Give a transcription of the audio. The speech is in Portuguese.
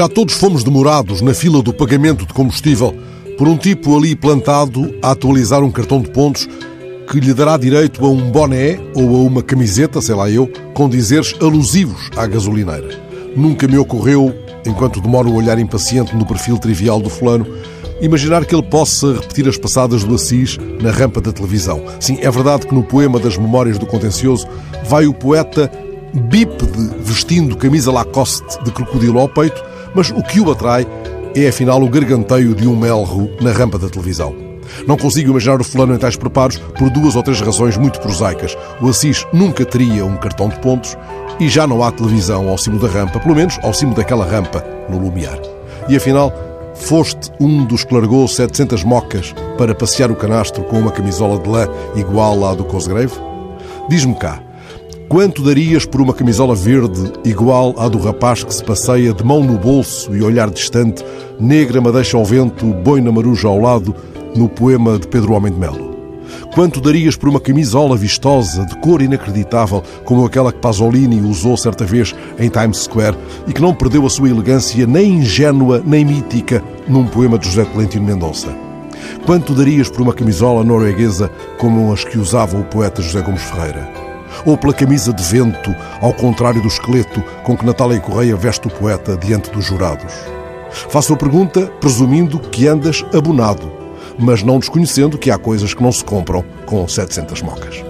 Já todos fomos demorados na fila do pagamento de combustível por um tipo ali plantado a atualizar um cartão de pontos que lhe dará direito a um boné ou a uma camiseta, sei lá eu, com dizeres alusivos à gasolineira. Nunca me ocorreu, enquanto demoro o olhar impaciente no perfil trivial do fulano, imaginar que ele possa repetir as passadas do Assis na rampa da televisão. Sim, é verdade que no poema das Memórias do Contencioso vai o poeta bípede vestindo camisa Lacoste de crocodilo ao peito, mas o que o atrai é afinal o garganteio de um melro na rampa da televisão. Não consigo imaginar o fulano em tais preparos por duas ou três razões muito prosaicas. O Assis nunca teria um cartão de pontos e já não há televisão ao cimo da rampa, pelo menos ao cimo daquela rampa, no lumiar. E afinal, foste um dos que largou 700 mocas para passear o canastro com uma camisola de lã igual à do Cosgrave? Diz-me cá, quanto darias por uma camisola verde igual à do rapaz que se passeia de mão no bolso e olhar distante, negra madeixa ao vento, boi na maruja ao lado, no poema de Pedro Homem de Melo. Quanto darias por uma camisola vistosa, de cor inacreditável, como aquela que Pasolini usou certa vez em Times Square e que não perdeu a sua elegância nem ingênua nem mítica num poema de José Tolentino Mendonça? Quanto darias por uma camisola norueguesa como as que usava o poeta José Gomes Ferreira? Ou pela camisa de vento, ao contrário do esqueleto com que Natália Correia veste o poeta diante dos jurados? Faço a pergunta presumindo que andas abonado mas não desconhecendo que há coisas que não se compram com 700 mocas.